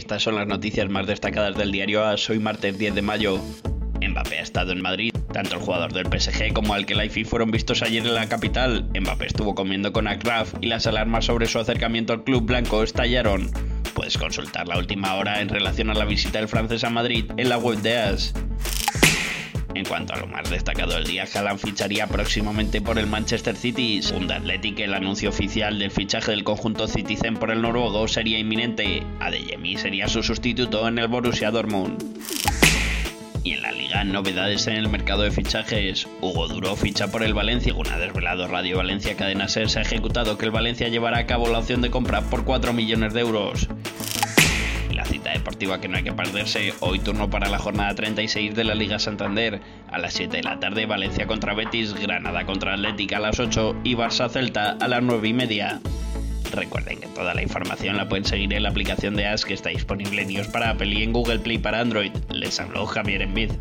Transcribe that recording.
estas son las noticias más destacadas del diario A. Soy martes 10 de mayo. Mbappé ha estado en Madrid. Tanto el jugador del PSG como el que Life fueron vistos ayer en la capital. Mbappé estuvo comiendo con Akraf y las alarmas sobre su acercamiento al club blanco estallaron. Puedes consultar la última hora en relación a la visita del francés a Madrid en la web de AS. En cuanto a lo más destacado del día, Haaland ficharía próximamente por el Manchester City. Según Athletic, el anuncio oficial del fichaje del conjunto Citizen por el noruego sería inminente. Adeyemi sería su sustituto en el Borussia Dortmund. Y en la liga, novedades en el mercado de fichajes. Hugo Duro ficha por el Valencia. Una desvelado Radio Valencia Cadena Ser se ha ejecutado que el Valencia llevará a cabo la opción de compra por 4 millones de euros cita deportiva que no hay que perderse. Hoy turno para la jornada 36 de la Liga Santander. A las 7 de la tarde Valencia contra Betis, Granada contra Atlética a las 8 y Barça Celta a las 9 y media. Recuerden que toda la información la pueden seguir en la aplicación de AS que está disponible en iOS para Apple y en Google Play para Android. Les habló Javier Envid.